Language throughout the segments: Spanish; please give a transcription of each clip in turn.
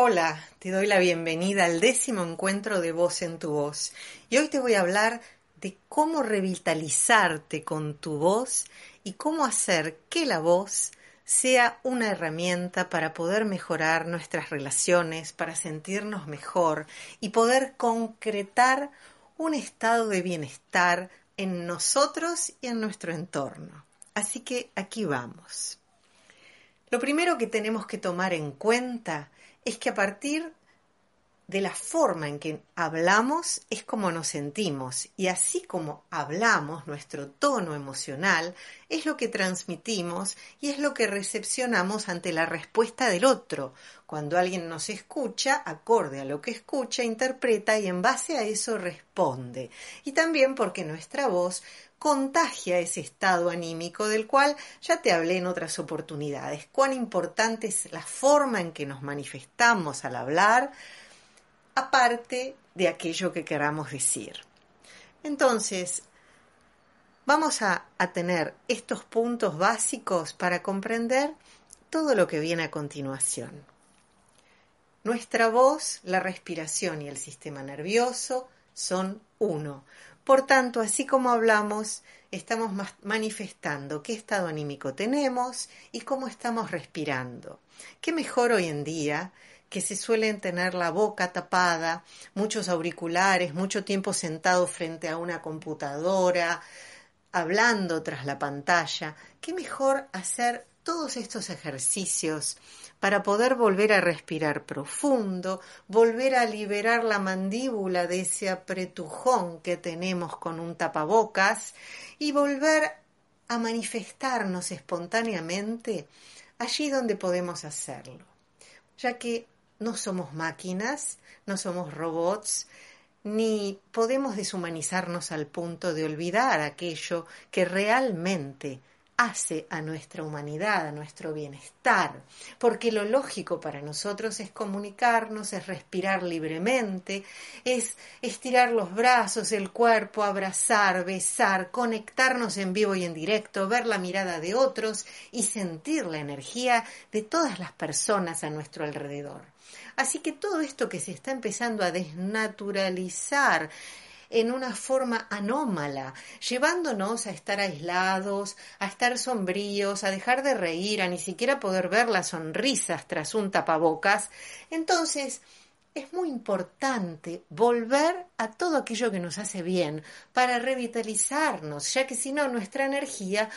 Hola, te doy la bienvenida al décimo encuentro de Voz en tu Voz. Y hoy te voy a hablar de cómo revitalizarte con tu voz y cómo hacer que la voz sea una herramienta para poder mejorar nuestras relaciones, para sentirnos mejor y poder concretar un estado de bienestar en nosotros y en nuestro entorno. Así que aquí vamos. Lo primero que tenemos que tomar en cuenta es que a partir de la forma en que hablamos es como nos sentimos y así como hablamos, nuestro tono emocional es lo que transmitimos y es lo que recepcionamos ante la respuesta del otro. Cuando alguien nos escucha, acorde a lo que escucha, interpreta y en base a eso responde. Y también porque nuestra voz contagia ese estado anímico del cual ya te hablé en otras oportunidades. Cuán importante es la forma en que nos manifestamos al hablar, aparte de aquello que queramos decir. Entonces, vamos a, tener estos puntos básicos para comprender todo lo que viene a continuación. Nuestra voz, la respiración y el sistema nervioso son uno. Por tanto, así como hablamos, estamos manifestando qué estado anímico tenemos y cómo estamos respirando. ¿Qué mejor hoy en día que se suelen tener la boca tapada, muchos auriculares, mucho tiempo sentado frente a una computadora, hablando tras la pantalla? ¿Qué mejor hacer todos estos ejercicios para poder volver a respirar profundo, volver a liberar la mandíbula de ese apretujón que tenemos con un tapabocas y volver a manifestarnos espontáneamente allí donde podemos hacerlo, ya que no somos máquinas, no somos robots, ni podemos deshumanizarnos al punto de olvidar aquello que realmente hace a nuestra humanidad, a nuestro bienestar, porque lo lógico para nosotros es comunicarnos, es respirar libremente, es estirar los brazos, el cuerpo, abrazar, besar, conectarnos en vivo y en directo, ver la mirada de otros y sentir la energía de todas las personas a nuestro alrededor. Así que todo esto que se está empezando a desnaturalizar, en una forma anómala, llevándonos a estar aislados, a estar sombríos, a dejar de reír, a ni siquiera poder ver las sonrisas tras un tapabocas, entonces es muy importante volver a todo aquello que nos hace bien para revitalizarnos, ya que si no nuestra energía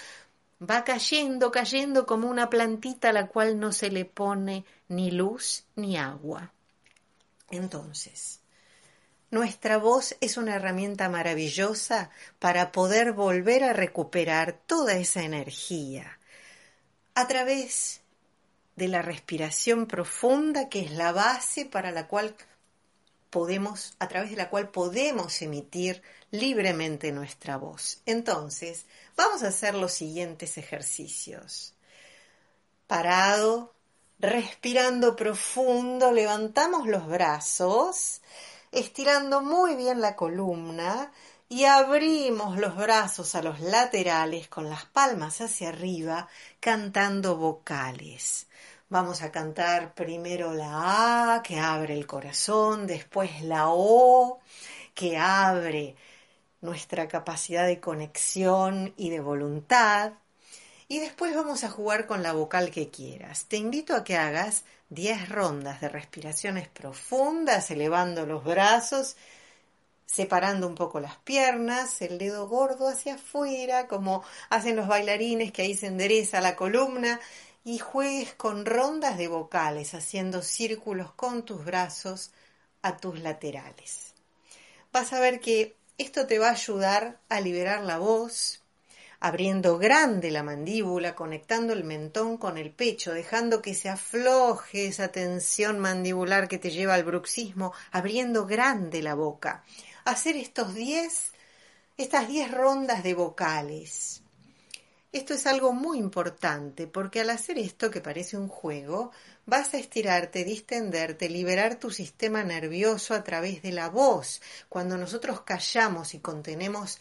va cayendo, cayendo como una plantita a la cual no se le pone ni luz ni agua. Entonces, nuestra voz es una herramienta maravillosa para poder volver a recuperar toda esa energía a través de la respiración profunda que es la base para la cual podemos a través de la cual podemos emitir libremente nuestra voz. Entonces, vamos a hacer los siguientes ejercicios. Parado, respirando profundo, levantamos los brazos estirando muy bien la columna y abrimos los brazos a los laterales con las palmas hacia arriba, cantando vocales. Vamos a cantar primero la A, que abre el corazón, después la O, que abre nuestra capacidad de conexión y de voluntad. Y después vamos a jugar con la vocal que quieras. Te invito a que hagas 10 rondas de respiraciones profundas, elevando los brazos, separando un poco las piernas, el dedo gordo hacia afuera, como hacen los bailarines que ahí se endereza la columna, y juegues con rondas de vocales, haciendo círculos con tus brazos a tus laterales. Vas a ver que esto te va a ayudar a liberar la voz, abriendo grande la mandíbula, conectando el mentón con el pecho, dejando que se afloje esa tensión mandibular que te lleva al bruxismo, abriendo grande la boca. Hacer estos diez, estas diez rondas de vocales. Esto es algo muy importante porque al hacer esto, que parece un juego, vas a estirarte, distenderte, liberar tu sistema nervioso a través de la voz. Cuando nosotros callamos y contenemos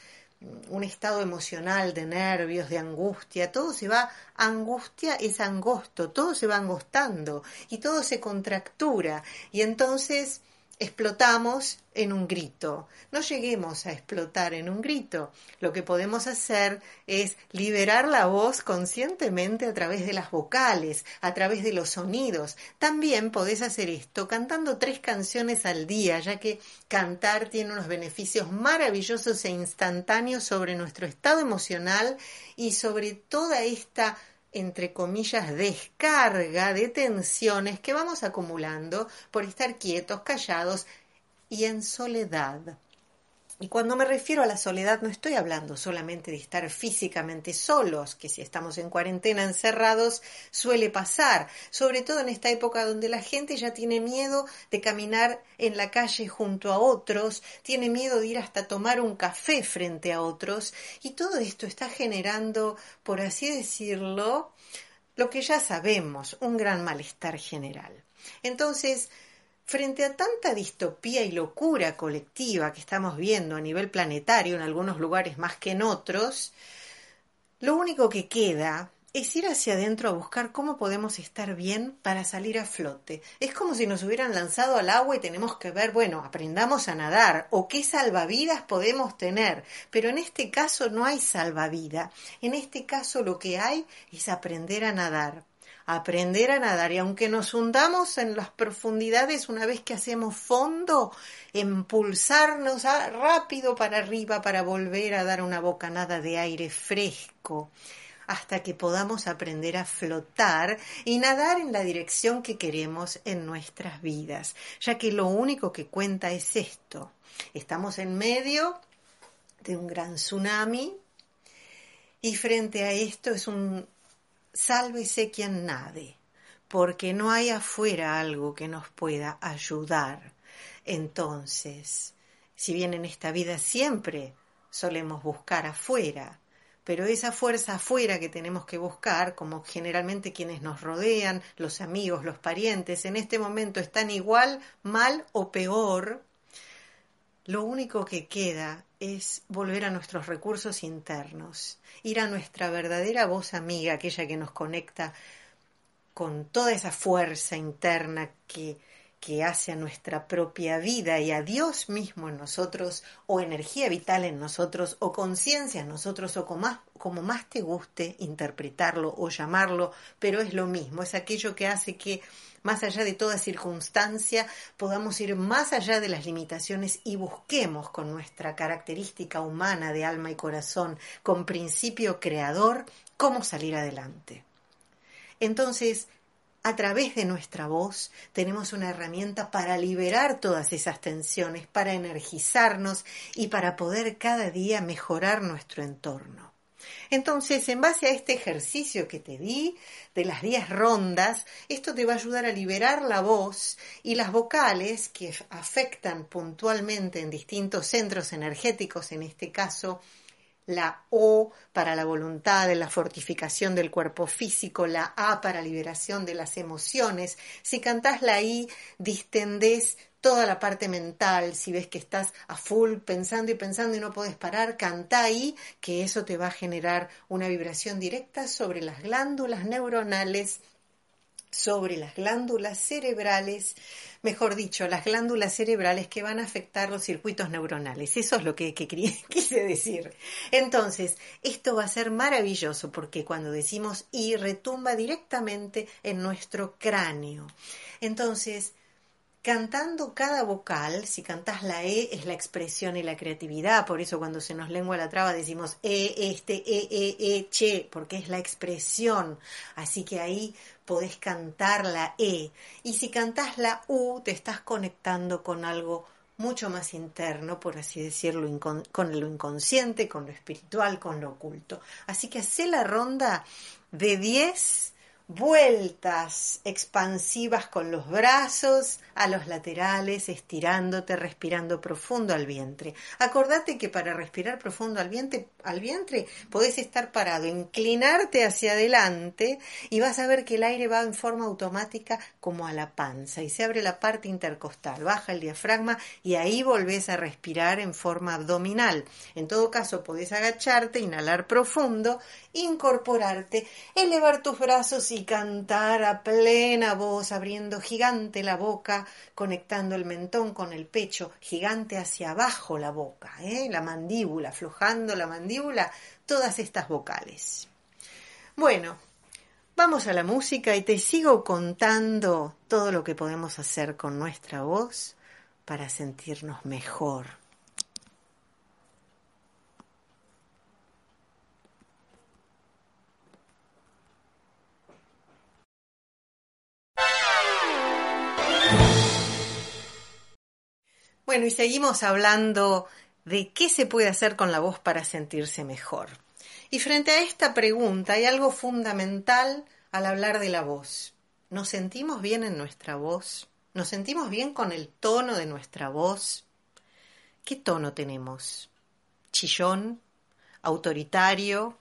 un estado emocional de nervios, de angustia, todo se va, angustia es angosto, todo se va angostando y todo se contractura. Y entonces explotamos en un grito. No lleguemos a explotar en un grito. Lo que podemos hacer es liberar la voz conscientemente a través de las vocales, a través de los sonidos. También podés hacer esto cantando tres canciones al día, ya que cantar tiene unos beneficios maravillosos e instantáneos sobre nuestro estado emocional y sobre toda esta entre comillas, descarga de tensiones que vamos acumulando por estar quietos, callados y en soledad. Y cuando me refiero a la soledad no estoy hablando solamente de estar físicamente solos, que si estamos en cuarentena encerrados suele pasar, sobre todo en esta época donde la gente ya tiene miedo de caminar en la calle junto a otros, tiene miedo de ir hasta tomar un café frente a otros, y todo esto está generando, por así decirlo, lo que ya sabemos, un gran malestar general. Entonces, Frente a tanta distopía y locura colectiva que estamos viendo a nivel planetario en algunos lugares más que en otros, lo único que queda es ir hacia adentro a buscar cómo podemos estar bien para salir a flote. Es como si nos hubieran lanzado al agua y tenemos que ver, bueno, aprendamos a nadar o qué salvavidas podemos tener. Pero en este caso no hay salvavidas. En este caso lo que hay es aprender a nadar aprender a nadar y aunque nos hundamos en las profundidades una vez que hacemos fondo, impulsarnos rápido para arriba para volver a dar una bocanada de aire fresco hasta que podamos aprender a flotar y nadar en la dirección que queremos en nuestras vidas, ya que lo único que cuenta es esto. Estamos en medio de un gran tsunami y frente a esto es un sálvese quien nade, porque no hay afuera algo que nos pueda ayudar. Entonces, si bien en esta vida siempre solemos buscar afuera, pero esa fuerza afuera que tenemos que buscar, como generalmente quienes nos rodean, los amigos, los parientes, en este momento están igual, mal o peor, lo único que queda es volver a nuestros recursos internos, ir a nuestra verdadera voz amiga, aquella que nos conecta con toda esa fuerza interna que, que hace a nuestra propia vida y a Dios mismo en nosotros, o energía vital en nosotros, o conciencia en nosotros, o como más, como más te guste interpretarlo o llamarlo, pero es lo mismo, es aquello que hace que más allá de toda circunstancia, podamos ir más allá de las limitaciones y busquemos con nuestra característica humana de alma y corazón, con principio creador, cómo salir adelante. Entonces, a través de nuestra voz tenemos una herramienta para liberar todas esas tensiones, para energizarnos y para poder cada día mejorar nuestro entorno. Entonces, en base a este ejercicio que te di de las 10 rondas, esto te va a ayudar a liberar la voz y las vocales que afectan puntualmente en distintos centros energéticos, en este caso la O para la voluntad, la fortificación del cuerpo físico, la A para liberación de las emociones. Si cantás la I, distendés toda la parte mental, si ves que estás a full pensando y pensando y no puedes parar, canta ahí, que eso te va a generar una vibración directa sobre las glándulas neuronales sobre las glándulas cerebrales, mejor dicho, las glándulas cerebrales que van a afectar los circuitos neuronales. Eso es lo que, que quise decir. Entonces, esto va a ser maravilloso porque cuando decimos y retumba directamente en nuestro cráneo. Entonces, cantando cada vocal, si cantas la E es la expresión y la creatividad, por eso cuando se nos lengua la traba decimos E, este, E, E, E, che, porque es la expresión, así que ahí podés cantar la E. Y si cantas la U, te estás conectando con algo mucho más interno, por así decirlo, con lo inconsciente, con lo espiritual, con lo oculto. Así que hacé la ronda de 10 vueltas expansivas con los brazos a los laterales, estirándote, respirando profundo al vientre. Acordate que para respirar profundo al vientre, al vientre podés estar parado, inclinarte hacia adelante y vas a ver que el aire va en forma automática como a la panza y se abre la parte intercostal, baja el diafragma y ahí volvés a respirar en forma abdominal. En todo caso, podés agacharte, inhalar profundo, incorporarte, elevar tus brazos y cantar a plena voz, abriendo gigante la boca, conectando el mentón con el pecho, gigante hacia abajo la boca, ¿eh? la mandíbula, aflojando la mandíbula, todas estas vocales. Bueno, vamos a la música y te sigo contando todo lo que podemos hacer con nuestra voz para sentirnos mejor. Bueno, y seguimos hablando de qué se puede hacer con la voz para sentirse mejor. Y frente a esta pregunta hay algo fundamental al hablar de la voz. ¿Nos sentimos bien en nuestra voz? ¿Nos sentimos bien con el tono de nuestra voz? ¿Qué tono tenemos? ¿Chillón? ¿Autoritario?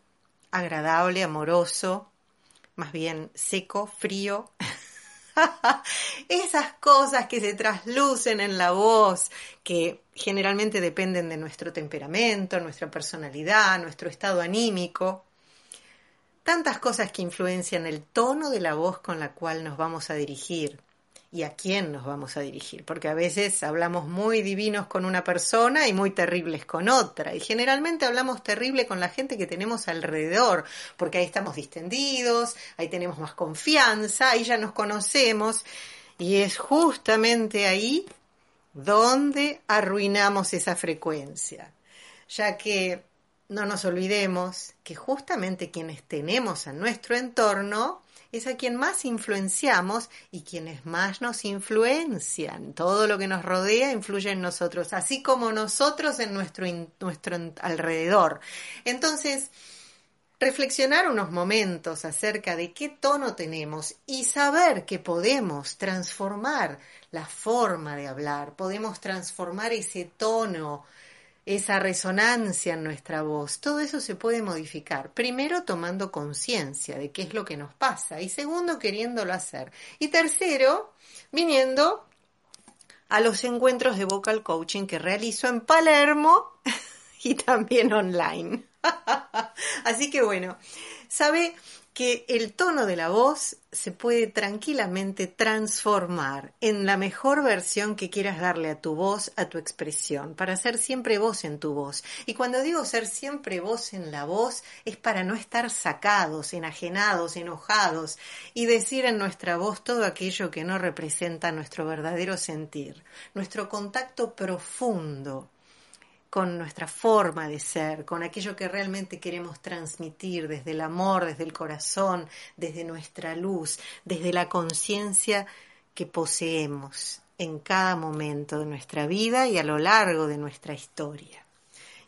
¿Agradable? ¿Amoroso? ¿Más bien seco? ¿Frío? Esas cosas que se traslucen en la voz, que generalmente dependen de nuestro temperamento, nuestra personalidad, nuestro estado anímico. Tantas cosas que influencian el tono de la voz con la cual nos vamos a dirigir y a quién nos vamos a dirigir, porque a veces hablamos muy divinos con una persona y muy terribles con otra, y generalmente hablamos terrible con la gente que tenemos alrededor, porque ahí estamos distendidos, ahí tenemos más confianza, ahí ya nos conocemos, y es justamente ahí donde arruinamos esa frecuencia, ya que no nos olvidemos que justamente quienes tenemos a nuestro entorno es a quien más influenciamos y quienes más nos influencian. Todo lo que nos rodea influye en nosotros, así como nosotros en nuestro, nuestro alrededor. Entonces, reflexionar unos momentos acerca de qué tono tenemos y saber que podemos transformar la forma de hablar, podemos transformar ese tono, esa resonancia en nuestra voz, todo eso se puede modificar. Primero tomando conciencia de qué es lo que nos pasa y segundo queriéndolo hacer. Y tercero, viniendo a los encuentros de vocal coaching que realizo en Palermo y también online. Así que bueno, sabe que el tono de la voz se puede tranquilamente transformar en la mejor versión que quieras darle a tu voz, a tu expresión, para ser siempre voz en tu voz. Y cuando digo ser siempre voz en la voz, es para no estar sacados, enajenados, enojados y decir en nuestra voz todo aquello que no representa nuestro verdadero sentir, nuestro contacto profundo con nuestra forma de ser, con aquello que realmente queremos transmitir desde el amor, desde el corazón, desde nuestra luz, desde la conciencia que poseemos en cada momento de nuestra vida y a lo largo de nuestra historia.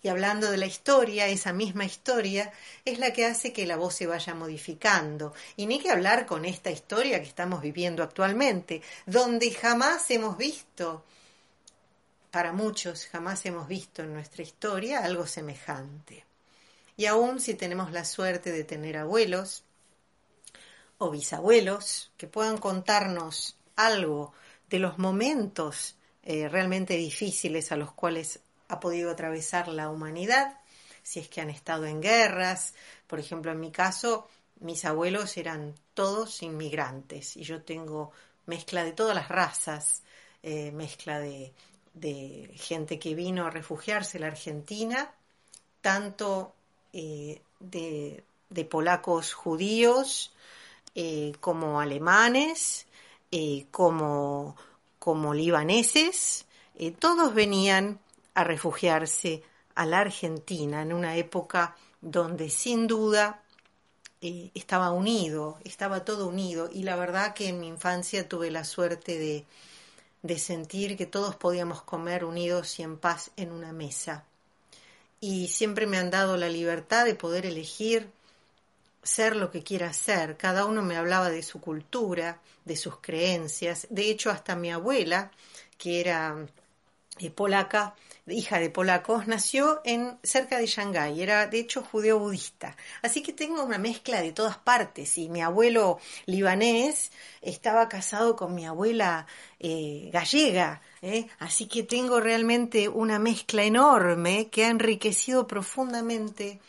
Y hablando de la historia, esa misma historia es la que hace que la voz se vaya modificando. Y ni que hablar con esta historia que estamos viviendo actualmente, donde jamás hemos visto para muchos jamás hemos visto en nuestra historia algo semejante. Y aún si tenemos la suerte de tener abuelos o bisabuelos que puedan contarnos algo de los momentos eh, realmente difíciles a los cuales ha podido atravesar la humanidad, si es que han estado en guerras, por ejemplo, en mi caso, mis abuelos eran todos inmigrantes y yo tengo mezcla de todas las razas, eh, mezcla de, de gente que vino a refugiarse en la Argentina, tanto eh, de, polacos judíos eh, como alemanes, eh, como, como libaneses, todos venían a refugiarse a la Argentina en una época donde sin duda estaba unido, estaba todo unido. Y la verdad que en mi infancia tuve la suerte de, de sentir que todos podíamos comer unidos y en paz en una mesa. Y siempre me han dado la libertad de poder elegir ser lo que quiera ser. Cada uno me hablaba de su cultura, de sus creencias. De hecho, hasta mi abuela, que era eh, polaca, hija de polacos, nació en cerca de Shanghái, era de hecho judeo-budista. Así que tengo una mezcla de todas partes y mi abuelo libanés estaba casado con mi abuela eh, gallega, ¿eh? así que tengo realmente una mezcla enorme que ha enriquecido profundamente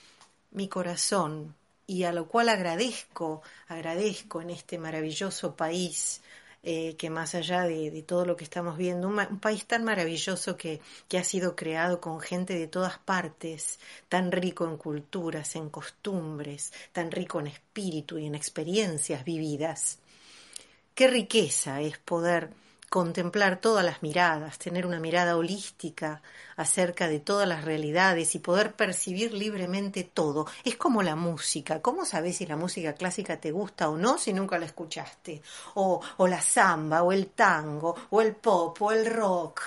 mi corazón y a lo cual agradezco, agradezco en este maravilloso país eh, que más allá de, todo lo que estamos viendo, un, país tan maravilloso que, que, ha sido creado con gente de todas partes, tan rico en culturas, en costumbres, tan rico en espíritu y en experiencias vividas. Qué riqueza es poder contemplar todas las miradas, tener una mirada holística acerca de todas las realidades y poder percibir libremente todo. Es como la música. ¿Cómo sabes si la música clásica te gusta o no si nunca la escuchaste? O, o la samba, o el tango, o el pop, o el rock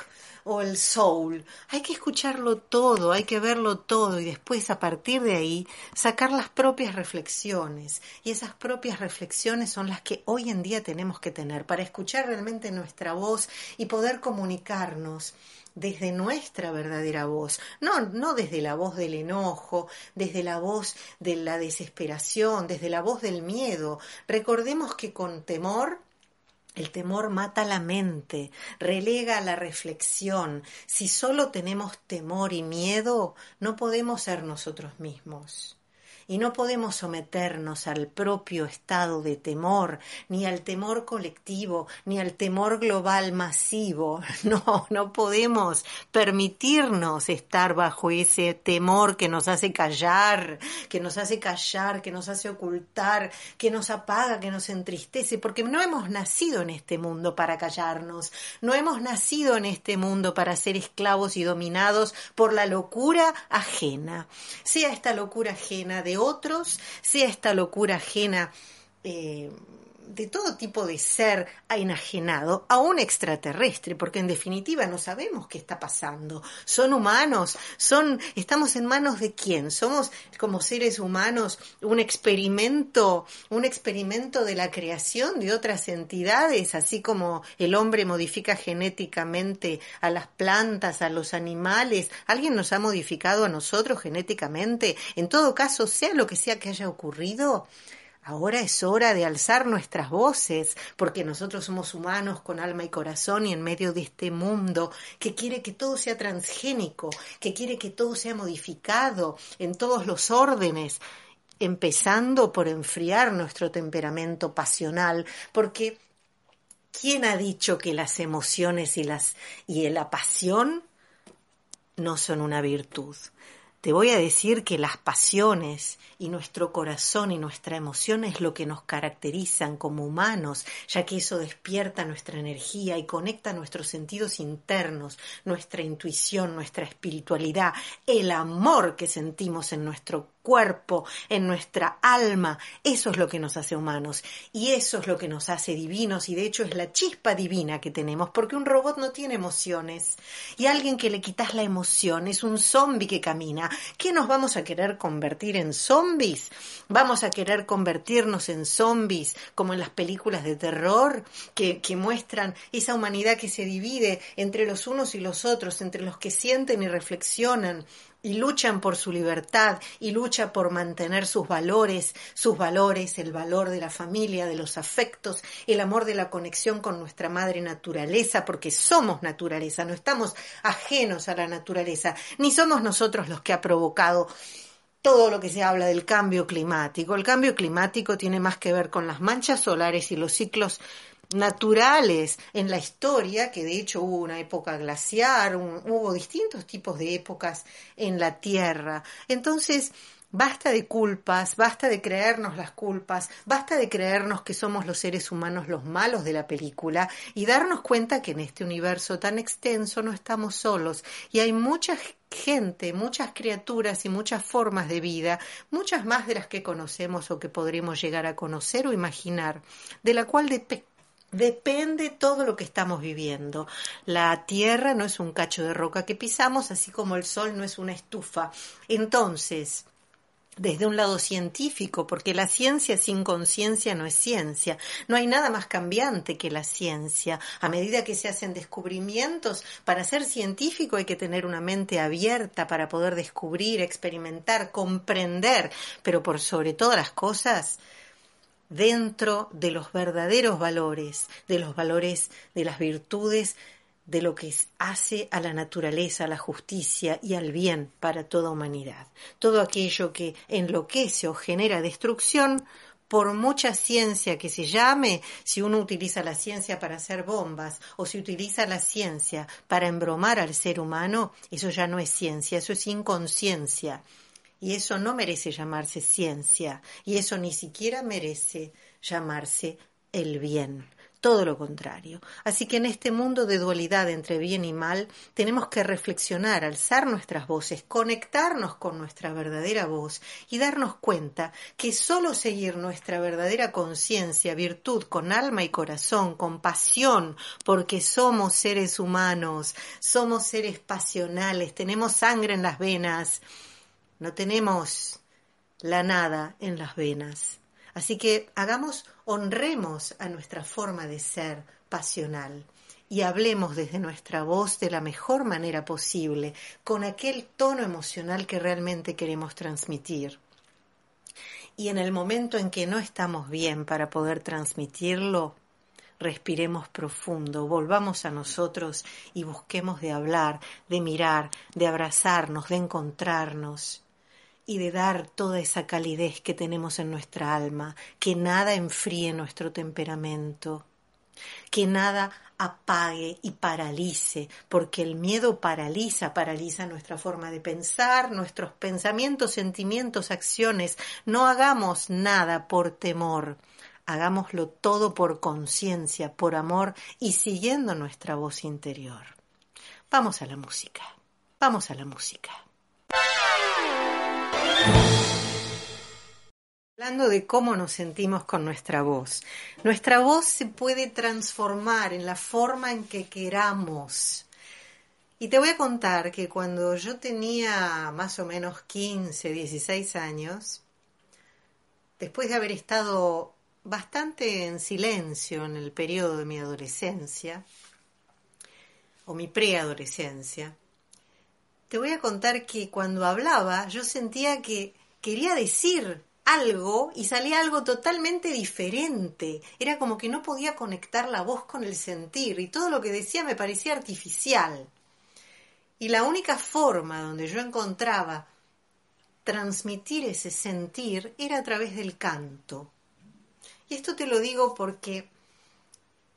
o el soul. Hay que escucharlo todo, hay que verlo todo y después a partir de ahí sacar las propias reflexiones. Y esas propias reflexiones son las que hoy en día tenemos que tener para escuchar realmente nuestra voz y poder comunicarnos desde nuestra verdadera voz, no, no desde la voz del enojo, desde la voz de la desesperación, desde la voz del miedo. Recordemos que con temor el temor mata la mente, relega la reflexión. Si solo tenemos temor y miedo, no podemos ser nosotros mismos y no podemos someternos al propio estado de temor, ni al temor colectivo, ni al temor global masivo. No, no podemos permitirnos estar bajo ese temor que nos hace callar, que nos hace callar, que nos hace ocultar, que nos apaga, que nos entristece, porque no hemos nacido en este mundo para callarnos, no hemos nacido en este mundo para ser esclavos y dominados por la locura ajena, sea esta locura ajena de otros, sea esta locura ajena eh, de todo tipo de ser enajenado a un extraterrestre, porque en definitiva no sabemos qué está pasando. Son humanos, son, estamos en manos de quién? Somos como seres humanos un experimento, un experimento de la creación de otras entidades, así como el hombre modifica genéticamente a las plantas, a los animales. ¿Alguien nos ha modificado a nosotros genéticamente? En todo caso, sea lo que sea que haya ocurrido, Ahora es hora de alzar nuestras voces, porque nosotros somos humanos con alma y corazón y en medio de este mundo que quiere que todo sea transgénico, que quiere que todo sea modificado en todos los órdenes, empezando por enfriar nuestro temperamento pasional, porque ¿quién ha dicho que las emociones y y la pasión no son una virtud? Te voy a decir que las pasiones y nuestro corazón y nuestra emoción es lo que nos caracterizan como humanos, ya que eso despierta nuestra energía y conecta nuestros sentidos internos, nuestra intuición, nuestra espiritualidad, el amor que sentimos en nuestro cuerpo, en nuestra alma. Eso es lo que nos hace humanos y eso es lo que nos hace divinos y de hecho es la chispa divina que tenemos porque un robot no tiene emociones y alguien que le quitas la emoción es un zombie que camina. ¿Qué nos vamos a querer convertir en zombies? ¿Vamos a querer convertirnos en zombies como en las películas de terror que, que muestran esa humanidad que se divide entre los unos y los otros, entre los que sienten y reflexionan? Y luchan por su libertad y lucha por mantener sus valores, sus valores, el valor de la familia, de los afectos, el amor de la conexión con nuestra madre naturaleza, porque somos naturaleza, no estamos ajenos a la naturaleza, ni somos nosotros los que ha provocado todo lo que se habla del cambio climático. El cambio climático tiene más que ver con las manchas solares y los ciclos naturales en la historia, que de hecho hubo una época glaciar, hubo distintos tipos de épocas en la Tierra. Entonces, Basta de culpas, basta de creernos las culpas, basta de creernos que somos los seres humanos los malos de la película y darnos cuenta que en este universo tan extenso no estamos solos y hay mucha gente, muchas criaturas y muchas formas de vida, muchas más de las que conocemos o que podremos llegar a conocer o imaginar, de la cual depende Depende todo lo que estamos viviendo. La tierra no es un cacho de roca que pisamos, así como el sol no es una estufa. Entonces, desde un lado científico, porque la ciencia sin conciencia no es ciencia. No hay nada más cambiante que la ciencia. A medida que se hacen descubrimientos, para ser científico hay que tener una mente abierta para poder descubrir, experimentar, comprender, pero por sobre todas las cosas, dentro de los verdaderos valores, de los valores de las virtudes de lo que hace a la naturaleza, a la justicia y al bien para toda humanidad. Todo aquello que enloquece o genera destrucción, por mucha ciencia que se llame, si uno utiliza la ciencia para hacer bombas o si utiliza la ciencia para embromar al ser humano, eso ya no es ciencia, eso es inconsciencia. Y eso no merece llamarse ciencia, y eso ni siquiera merece llamarse el bien todo lo contrario. Así que en este mundo de dualidad entre bien y mal, tenemos que reflexionar, alzar nuestras voces, conectarnos con nuestra verdadera voz y darnos cuenta que solo seguir nuestra verdadera conciencia, virtud, con alma y corazón, con pasión, porque somos seres humanos, somos seres pasionales, tenemos sangre en las venas, no tenemos la nada en las venas. Así que hagamos, honremos a nuestra forma de ser pasional y hablemos desde nuestra voz de la mejor manera posible, con aquel tono emocional que realmente queremos transmitir. Y en el momento en que no estamos bien para poder transmitirlo, respiremos profundo, volvamos a nosotros y busquemos de hablar, de mirar, de abrazarnos, de encontrarnos y de dar toda esa calidez que tenemos en nuestra alma, que nada enfríe nuestro temperamento, que nada apague y paralice, porque el miedo paraliza, paraliza nuestra forma de pensar, nuestros pensamientos, sentimientos, acciones. No hagamos nada por temor, hagámoslo todo por conciencia, por amor y siguiendo nuestra voz interior. Vamos a la música, vamos a la música. Hablando de cómo nos sentimos con nuestra voz. Nuestra voz se puede transformar en la forma en que queramos. Y te voy a contar que cuando yo tenía más o menos 15, 16 años, después de haber estado bastante en silencio en el periodo de mi adolescencia, o mi preadolescencia, te voy a contar que cuando hablaba yo sentía que quería decir algo y salía algo totalmente diferente. Era como que no podía conectar la voz con el sentir y todo lo que decía me parecía artificial. Y la única forma donde yo encontraba transmitir ese sentir era a través del canto. Y esto te lo digo porque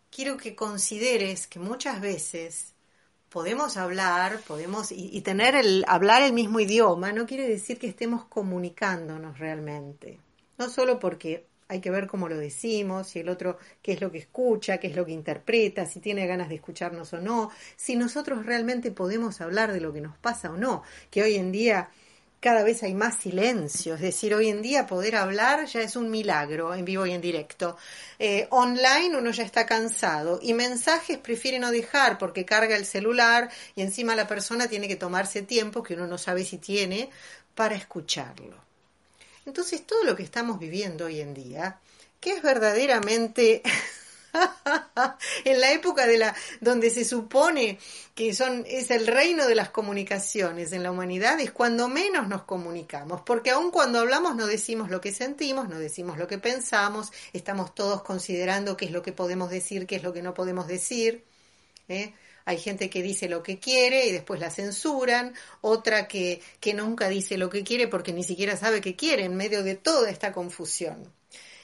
quiero que consideres que muchas veces podemos hablar, podemos y, tener el hablar el mismo idioma no quiere decir que estemos comunicándonos realmente. No solo porque hay que ver cómo lo decimos, si el otro qué es lo que escucha, qué es lo que interpreta, si tiene ganas de escucharnos o no, si nosotros realmente podemos hablar de lo que nos pasa o no, que hoy en día cada vez hay más silencio, es decir, hoy en día poder hablar ya es un milagro en vivo y en directo. Eh, online uno ya está cansado y mensajes prefiere no dejar porque carga el celular y encima la persona tiene que tomarse tiempo que uno no sabe si tiene para escucharlo. Entonces todo lo que estamos viviendo hoy en día, que es verdaderamente en la época de la donde se supone que son es el reino de las comunicaciones en la humanidad es cuando menos nos comunicamos, porque aun cuando hablamos no decimos lo que sentimos, no decimos lo que pensamos, estamos todos considerando qué es lo que podemos decir, qué es lo que no podemos decir. ¿eh? Hay gente que dice lo que quiere y después la censuran, otra que, que nunca dice lo que quiere porque ni siquiera sabe qué quiere en medio de toda esta confusión.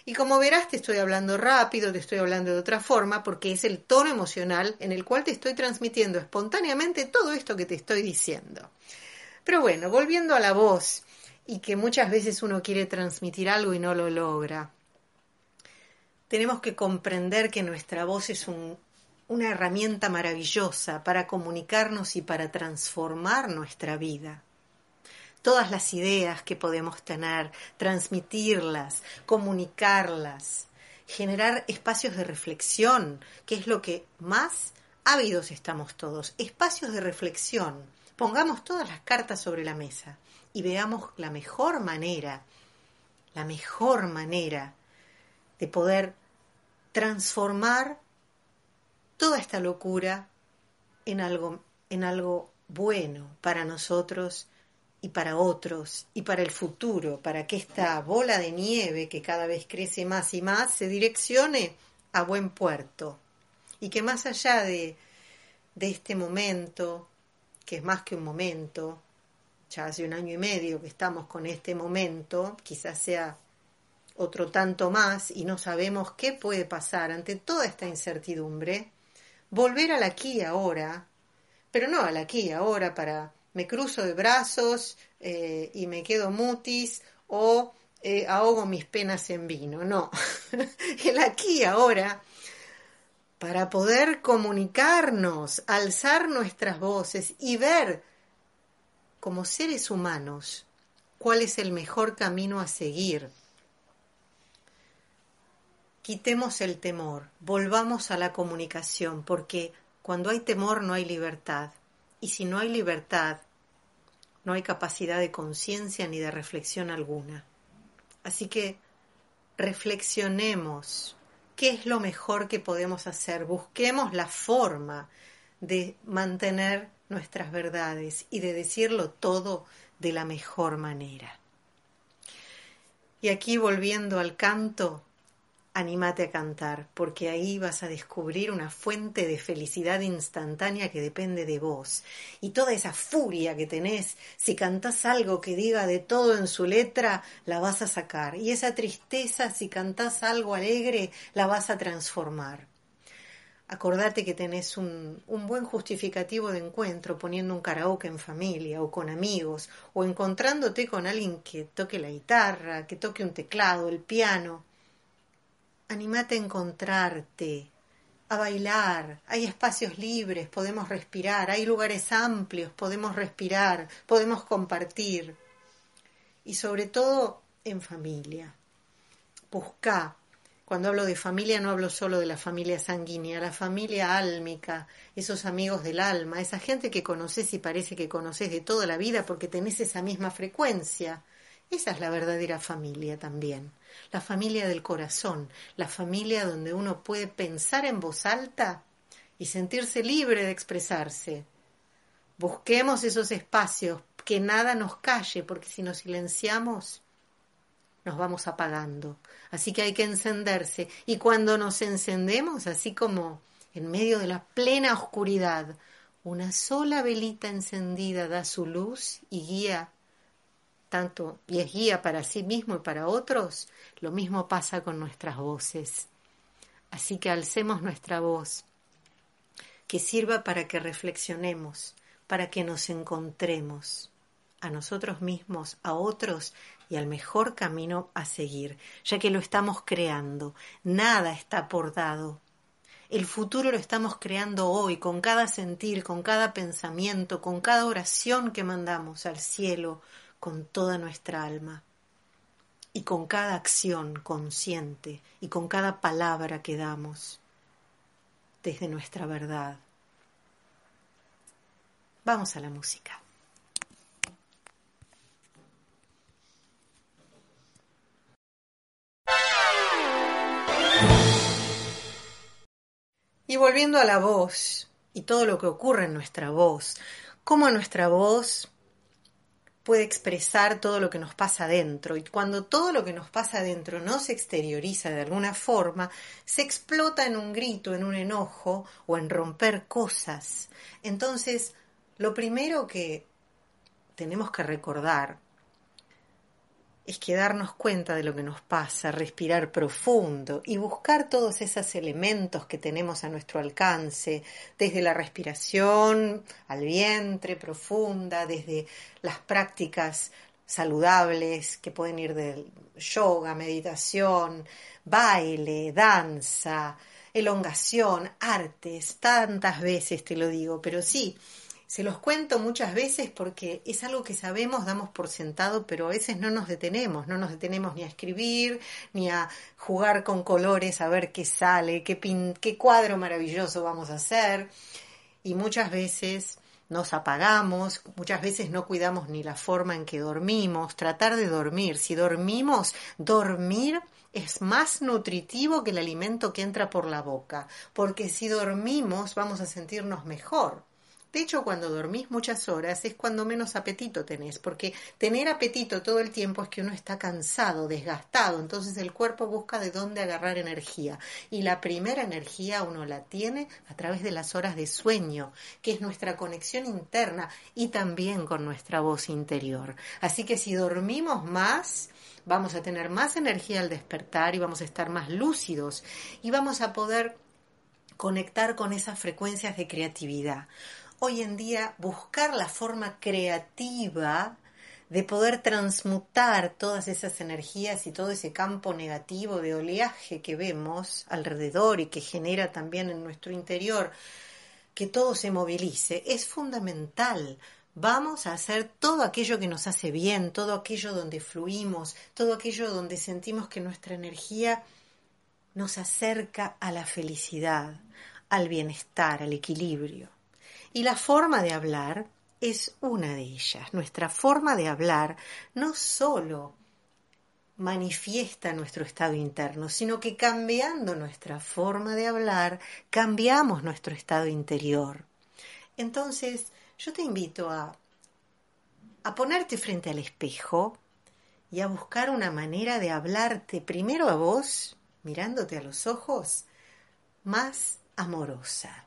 Y como verás, te estoy hablando rápido, te estoy hablando de otra forma, porque es el tono emocional en el cual te estoy transmitiendo espontáneamente todo esto que te estoy diciendo. Pero bueno, volviendo a la voz, y que muchas veces uno quiere transmitir algo y no lo logra, tenemos que comprender que nuestra voz es una herramienta maravillosa para comunicarnos y para transformar nuestra vida todas las ideas que podemos tener, transmitirlas, comunicarlas, generar espacios de reflexión, que es lo que más ávidos estamos todos, espacios de reflexión. Pongamos todas las cartas sobre la mesa. y veamos la mejor manera, la mejor manera de poder transformar toda esta locura en algo, en algo bueno para nosotros y para otros y para el futuro, para que esta bola de nieve que cada vez crece más y más se direccione a buen puerto. Y que más allá de, de este momento, que es más que un momento, ya hace un año y medio que estamos con este momento, quizás sea otro tanto más y no sabemos qué puede pasar ante toda esta incertidumbre, volver al aquí ahora, pero no al aquí ahora para me cruzo de brazos eh, y me quedo mutis o eh, ahogo mis penas en vino. No, el aquí ahora, para poder comunicarnos, alzar nuestras voces y ver como seres humanos cuál es el mejor camino a seguir. Quitemos el temor, volvamos a la comunicación, porque cuando hay temor no hay libertad. Y si no hay libertad, no hay capacidad de conciencia ni de reflexión alguna. Así que reflexionemos qué es lo mejor que podemos hacer, busquemos la forma de mantener nuestras verdades y de decirlo todo de la mejor manera. Y aquí volviendo al canto, Anímate a cantar, porque ahí vas a descubrir una fuente de felicidad instantánea que depende de vos. Y toda esa furia que tenés, si cantás algo que diga de todo en su letra, la vas a sacar. Y esa tristeza, si cantás algo alegre, la vas a transformar. Acordate que tenés un, un, buen justificativo de encuentro poniendo un karaoke en familia o con amigos o encontrándote con alguien que toque la guitarra, que toque un teclado, el piano animate a encontrarte, a bailar, hay espacios libres, podemos respirar, hay lugares amplios, podemos respirar, podemos compartir. Y sobre todo en familia. Busca. Cuando hablo de familia no hablo solo de la familia sanguínea, la familia álmica, esos amigos del alma, esa gente que conoces y parece que conoces de toda la vida porque tenés esa misma frecuencia. Esa es la verdadera familia también la familia del corazón, la familia donde uno puede pensar en voz alta y sentirse libre de expresarse. Busquemos esos espacios, que nada nos calle, porque si nos silenciamos, nos vamos apagando. Así que hay que encenderse. Y cuando nos encendemos, así como en medio de la plena oscuridad, una sola velita encendida da su luz y guía tanto y es guía para sí mismo y para otros, lo mismo pasa con nuestras voces. Así que alcemos nuestra voz, que sirva para que reflexionemos, para que nos encontremos a nosotros mismos, a otros y al mejor camino a seguir, ya que lo estamos creando. Nada está por dado. El futuro lo estamos creando hoy, con cada sentir, con cada pensamiento, con cada oración que mandamos al cielo, con toda nuestra alma y con cada acción consciente y con cada palabra que damos desde nuestra verdad. Vamos a la música. Y volviendo a la voz y todo lo que ocurre en nuestra voz, cómo nuestra voz puede expresar todo lo que nos pasa adentro. Y cuando todo lo que nos pasa adentro no se exterioriza de alguna forma, se explota en un grito, en un enojo o en romper cosas. Entonces, lo primero que tenemos que recordar es que darnos cuenta de lo que nos pasa, respirar profundo y buscar todos esos elementos que tenemos a nuestro alcance, desde la respiración al vientre profunda, desde las prácticas saludables que pueden ir del yoga, meditación, baile, danza, elongación, artes, tantas veces te lo digo, pero sí, se los cuento muchas veces porque es algo que sabemos, damos por sentado, pero a veces no nos detenemos, no nos detenemos ni a escribir, ni a jugar con colores, a ver qué sale, qué, qué cuadro maravilloso vamos a hacer. Y muchas veces nos apagamos, muchas veces no cuidamos ni la forma en que dormimos, tratar de dormir. Si dormimos, dormir es más nutritivo que el alimento que entra por la boca, porque si dormimos vamos a sentirnos mejor. De hecho, cuando dormís muchas horas es cuando menos apetito tenés, porque tener apetito todo el tiempo es que uno está cansado, desgastado, entonces el cuerpo busca de dónde agarrar energía. Y la primera energía uno la tiene a través de las horas de sueño, que es nuestra conexión interna y también con nuestra voz interior. Así que si dormimos más, vamos a tener más energía al despertar y vamos a estar más lúcidos y vamos a poder conectar con esas frecuencias de creatividad hoy en día buscar la forma creativa de poder transmutar todas esas energías y todo ese campo negativo de oleaje que vemos alrededor y que genera también en nuestro interior que todo se movilice, es fundamental. Vamos a hacer todo aquello que nos hace bien, todo aquello donde fluimos, todo aquello donde sentimos que nuestra energía nos acerca a la felicidad, al bienestar, al equilibrio. Y la forma de hablar es una de ellas. Nuestra forma de hablar no solo manifiesta nuestro estado interno, sino que cambiando nuestra forma de hablar, cambiamos nuestro estado interior. Entonces, yo te invito a, a ponerte frente al espejo y a buscar una manera de hablarte primero a vos, mirándote a los ojos, más amorosa.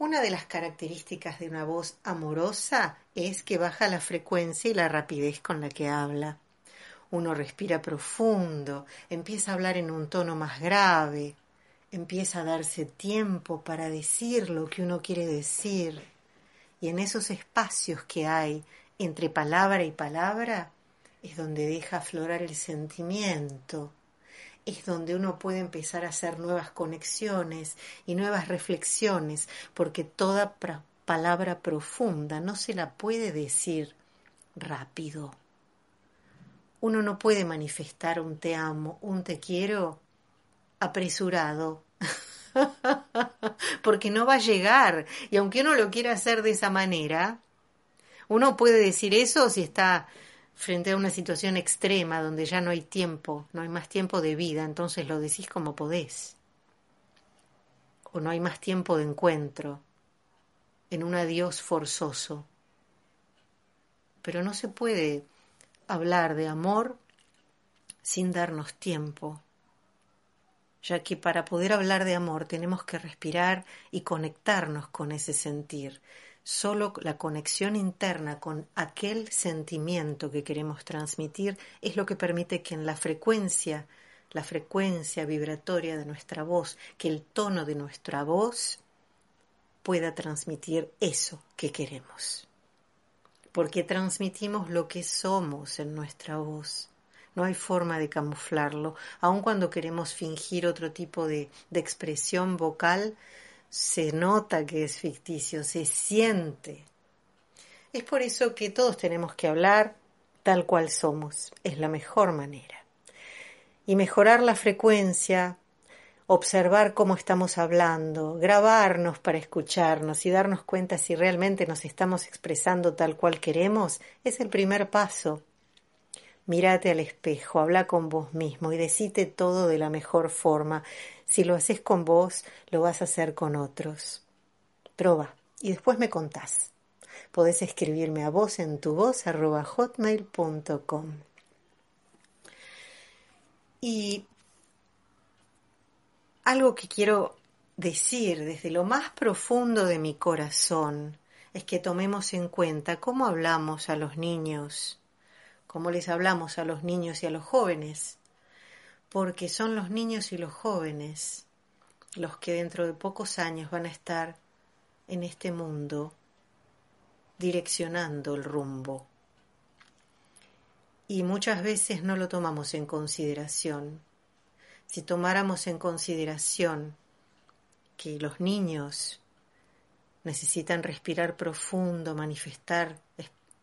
Una de las características de una voz amorosa es que baja la frecuencia y la rapidez con la que habla. Uno respira profundo, empieza a hablar en un tono más grave, empieza a darse tiempo para decir lo que uno quiere decir. Y en esos espacios que hay entre palabra y palabra es donde deja aflorar el sentimiento, es donde uno puede empezar a hacer nuevas conexiones y nuevas reflexiones, porque toda palabra profunda no se la puede decir rápido. Uno no puede manifestar un te amo, un te quiero apresurado, porque no va a llegar. Y aunque uno lo quiera hacer de esa manera, uno puede decir eso si está frente a una situación extrema donde ya no hay tiempo, no hay más tiempo de vida, entonces lo decís como podés. O no hay más tiempo de encuentro, en un adiós forzoso. Pero no se puede hablar de amor sin darnos tiempo, ya que para poder hablar de amor tenemos que respirar y conectarnos con ese sentir. Solo la conexión interna con aquel sentimiento que queremos transmitir es lo que permite que en la frecuencia, la frecuencia vibratoria de nuestra voz, que el tono de nuestra voz pueda transmitir eso que queremos. Porque transmitimos lo que somos en nuestra voz. No hay forma de camuflarlo, aun cuando queremos fingir otro tipo de, de expresión vocal, se nota que es ficticio, se siente. Es por eso que todos tenemos que hablar tal cual somos, es la mejor manera. Y mejorar la frecuencia, observar cómo estamos hablando, grabarnos para escucharnos y darnos cuenta si realmente nos estamos expresando tal cual queremos, es el primer paso. Mírate al espejo, habla con vos mismo y decite todo de la mejor forma. Si lo haces con vos, lo vas a hacer con otros. Proba y después me contás. Podés escribirme a vos en tu voz hotmail.com. Y algo que quiero decir desde lo más profundo de mi corazón es que tomemos en cuenta cómo hablamos a los niños, cómo les hablamos a los niños y a los jóvenes porque son los niños y los jóvenes los que dentro de pocos años van a estar en este mundo direccionando el rumbo. Y muchas veces no lo tomamos en consideración. Si tomáramos en consideración que los niños necesitan respirar profundo, manifestar,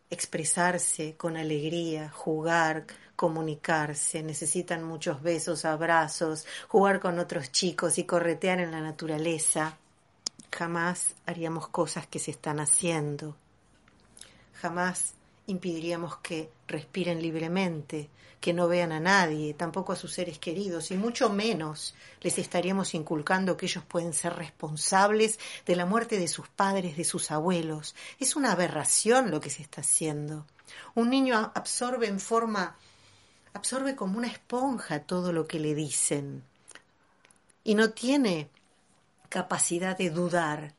expresarse con alegría, jugar, comunicarse, necesitan muchos besos, abrazos, jugar con otros chicos y corretear en la naturaleza, jamás haríamos cosas que se están haciendo. Jamás impediríamos que respiren libremente, que no vean a nadie, tampoco a sus seres queridos, y mucho menos les estaríamos inculcando que ellos pueden ser responsables de la muerte de sus padres, de sus abuelos. Es una aberración lo que se está haciendo. Un niño absorbe en forma, absorbe como una esponja todo lo que le dicen y no tiene capacidad de dudar,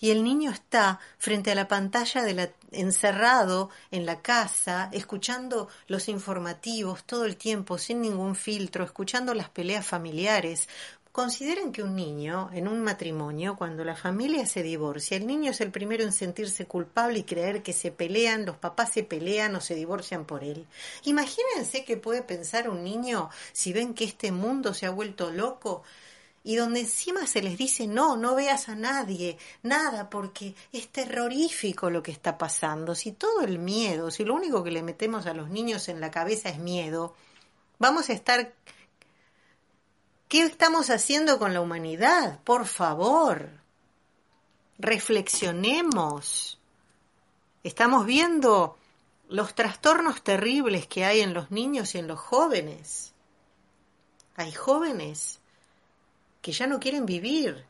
y el niño está frente a la pantalla de la, encerrado en la casa, escuchando los informativos todo el tiempo, sin ningún filtro, escuchando las peleas familiares. Consideren que un niño, en un matrimonio, cuando la familia se divorcia, el niño es el primero en sentirse culpable y creer que se pelean, los papás se pelean o se divorcian por él. Imagínense qué puede pensar un niño si ven que este mundo se ha vuelto loco y donde encima se les dice no, no veas a nadie, nada, porque es terrorífico lo que está pasando. Si todo el miedo, si lo único que le metemos a los niños en la cabeza es miedo, vamos a estar... ¿Qué estamos haciendo con la humanidad? Por favor, reflexionemos. Estamos viendo los trastornos terribles que hay en los niños y en los jóvenes. Hay jóvenes que ya no quieren vivir.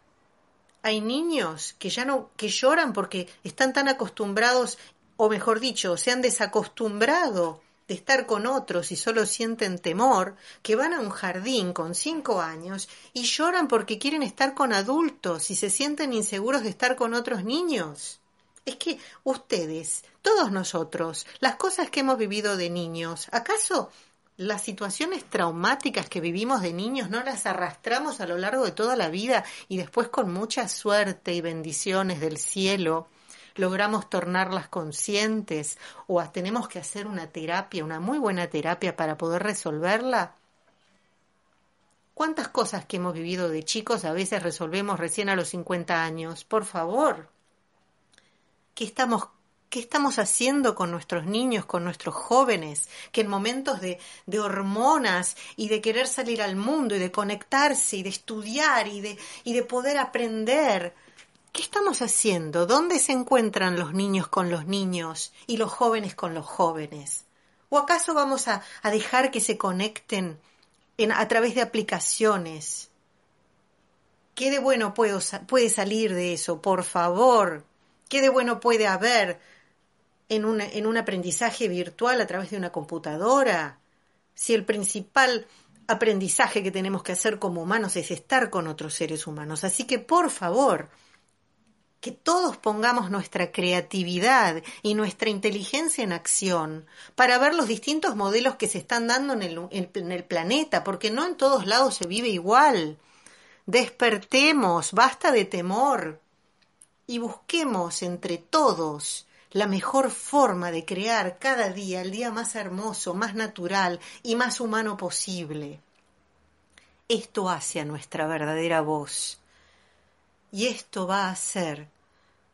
Hay niños que ya no que lloran porque están tan acostumbrados o mejor dicho, se han desacostumbrado de estar con otros y solo sienten temor, que van a un jardín con cinco años y lloran porque quieren estar con adultos y se sienten inseguros de estar con otros niños. Es que ustedes, todos nosotros, las cosas que hemos vivido de niños, ¿acaso las situaciones traumáticas que vivimos de niños no las arrastramos a lo largo de toda la vida y después con mucha suerte y bendiciones del cielo logramos tornarlas conscientes o tenemos que hacer una terapia, una muy buena terapia para poder resolverla? ¿Cuántas cosas que hemos vivido de chicos a veces resolvemos recién a los 50 años? Por favor. ¿Qué estamos ¿Qué estamos haciendo con nuestros niños, con nuestros jóvenes, que en momentos de, hormonas y de querer salir al mundo y de conectarse y de estudiar y de, poder aprender, ¿qué estamos haciendo? ¿Dónde se encuentran los niños con los niños y los jóvenes con los jóvenes? ¿O acaso vamos a, dejar que se conecten en, a través de aplicaciones? ¿Qué de bueno puede salir de eso? Por favor, ¿qué de bueno puede haber en un, en un aprendizaje virtual a través de una computadora, si el principal aprendizaje que tenemos que hacer como humanos es estar con otros seres humanos. Así que, por favor, que todos pongamos nuestra creatividad y nuestra inteligencia en acción para ver los distintos modelos que se están dando en el, en el planeta, porque no en todos lados se vive igual. Despertemos, basta de temor y busquemos entre todos la mejor forma de crear cada día el día más hermoso, más natural y más humano posible. Esto hace a nuestra verdadera voz. Y esto va a ser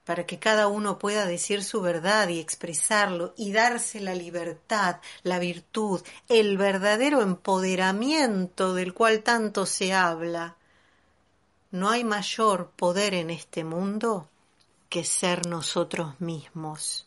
para que cada uno pueda decir su verdad y expresarlo y darse la libertad, la virtud, el verdadero empoderamiento del cual tanto se habla. No hay mayor poder en este mundo que ser nosotros mismos.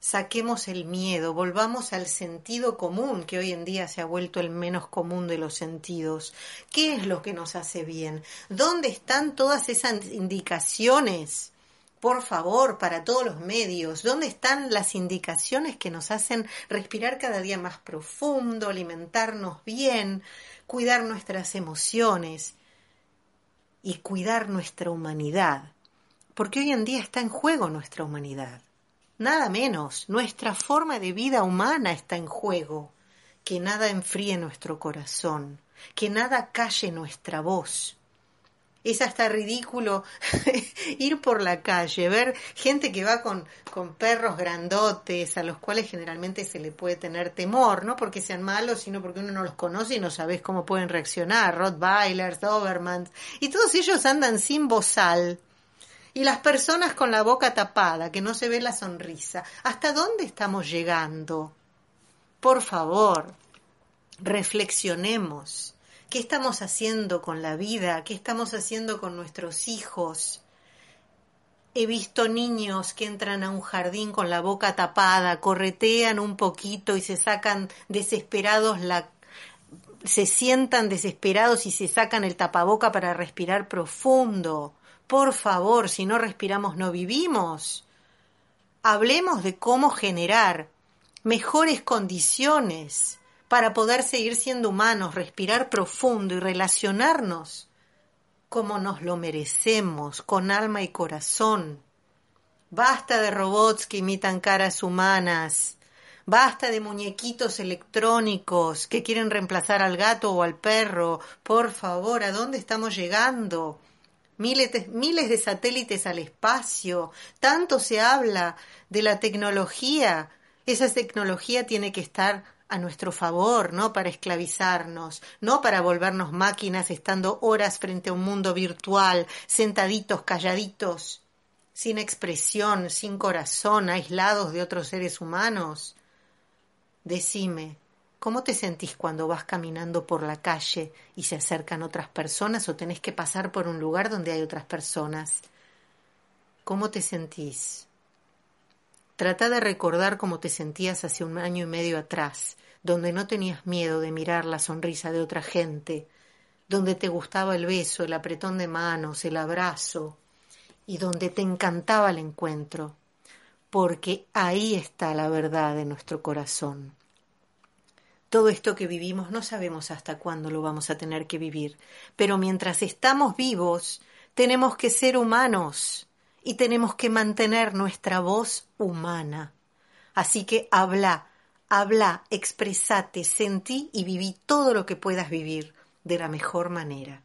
Saquemos el miedo, volvamos al sentido común, que hoy en día se ha vuelto el menos común de los sentidos. ¿Qué es lo que nos hace bien? ¿Dónde están todas esas indicaciones? Por favor, para todos los medios, ¿dónde están las indicaciones que nos hacen respirar cada día más profundo, alimentarnos bien, cuidar nuestras emociones y cuidar nuestra humanidad? Porque hoy en día está en juego nuestra humanidad. Nada menos, nuestra forma de vida humana está en juego. Que nada enfríe nuestro corazón, que nada calle nuestra voz. Es hasta ridículo ir por la calle, ver gente que va con, con perros grandotes, a los cuales generalmente se le puede tener temor, no porque sean malos, sino porque uno no los conoce y no sabes cómo pueden reaccionar, Rottweilers, Dobermans, y todos ellos andan sin bozal, y las personas con la boca tapada, que no se ve la sonrisa. ¿Hasta dónde estamos llegando? Por favor, reflexionemos. ¿Qué estamos haciendo con la vida? ¿Qué estamos haciendo con nuestros hijos? He visto niños que entran a un jardín con la boca tapada, corretean un poquito y se sacan desesperados la se sientan desesperados y se sacan el tapaboca para respirar profundo. Por favor, si no respiramos no vivimos. Hablemos de cómo generar mejores condiciones para poder seguir siendo humanos, respirar profundo y relacionarnos como nos lo merecemos, con alma y corazón. Basta de robots que imitan caras humanas. Basta de muñequitos electrónicos que quieren reemplazar al gato o al perro. Por favor, ¿a dónde estamos llegando? Miles de, miles de satélites al espacio. Tanto se habla de la tecnología. Esa tecnología tiene que estar a nuestro favor, no para esclavizarnos, no para volvernos máquinas estando horas frente a un mundo virtual, sentaditos, calladitos, sin expresión, sin corazón, aislados de otros seres humanos. Decime, ¿cómo te sentís cuando vas caminando por la calle y se acercan otras personas o tenés que pasar por un lugar donde hay otras personas? ¿Cómo te sentís? Trata de recordar cómo te sentías hace un año y medio atrás, donde no tenías miedo de mirar la sonrisa de otra gente, donde te gustaba el beso, el apretón de manos, el abrazo, y donde te encantaba el encuentro, porque ahí está la verdad de nuestro corazón. Todo esto que vivimos no sabemos hasta cuándo lo vamos a tener que vivir, pero mientras estamos vivos, tenemos que ser humanos y tenemos que mantener nuestra voz humana. Así que habla, habla, expresate, sentí y viví todo lo que puedas vivir de la mejor manera.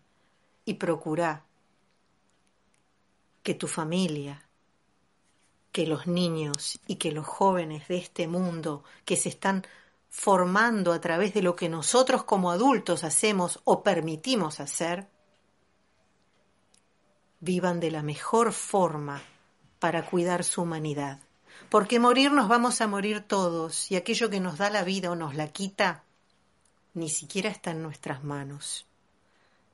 Y procura que tu familia, que los niños y que los jóvenes de este mundo que se están formando a través de lo que nosotros como adultos hacemos o permitimos hacer, vivan de la mejor forma para cuidar su humanidad porque morir nos vamos a morir todos y aquello que nos da la vida o nos la quita ni siquiera está en nuestras manos.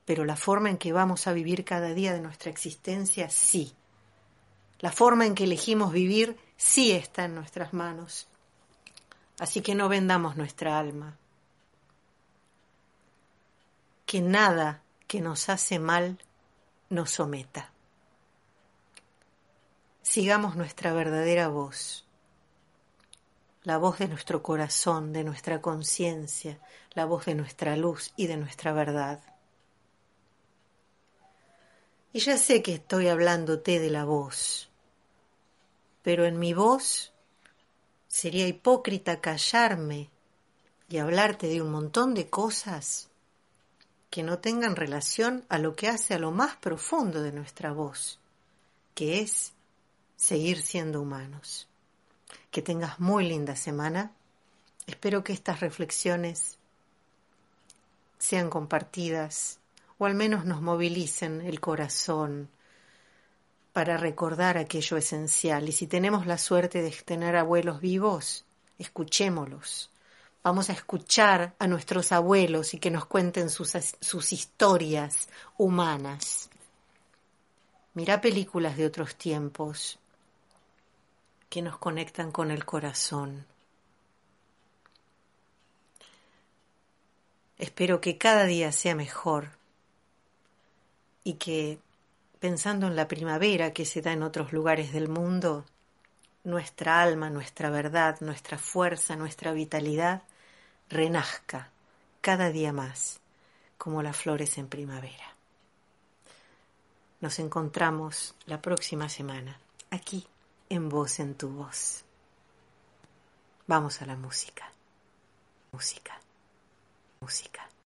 Pero la forma en que vamos a vivir cada día de nuestra existencia, sí. La forma en que elegimos vivir, sí está en nuestras manos. Así que no vendamos nuestra alma. Que nada que nos hace mal nos someta sigamos nuestra verdadera voz, la voz de nuestro corazón, de nuestra conciencia, la voz de nuestra luz y de nuestra verdad. Y ya sé que estoy hablándote de la voz, pero en mi voz sería hipócrita callarme y hablarte de un montón de cosas que no tengan relación a lo que hace a lo más profundo de nuestra voz, que es seguir siendo humanos. Que tengas muy linda semana. Espero que estas reflexiones sean compartidas o al menos nos movilicen el corazón para recordar aquello esencial. Y si tenemos la suerte de tener abuelos vivos, escuchémoslos. Vamos a escuchar a nuestros abuelos y que nos cuenten sus, sus historias humanas. Mira películas de otros tiempos, que nos conectan con el corazón. Espero que cada día sea mejor y que, pensando en la primavera que se da en otros lugares del mundo, nuestra alma, nuestra verdad, nuestra fuerza, nuestra vitalidad renazca cada día más como las flores en primavera. Nos encontramos la próxima semana aquí en voz en tu voz. Vamos a la música. Música. Música.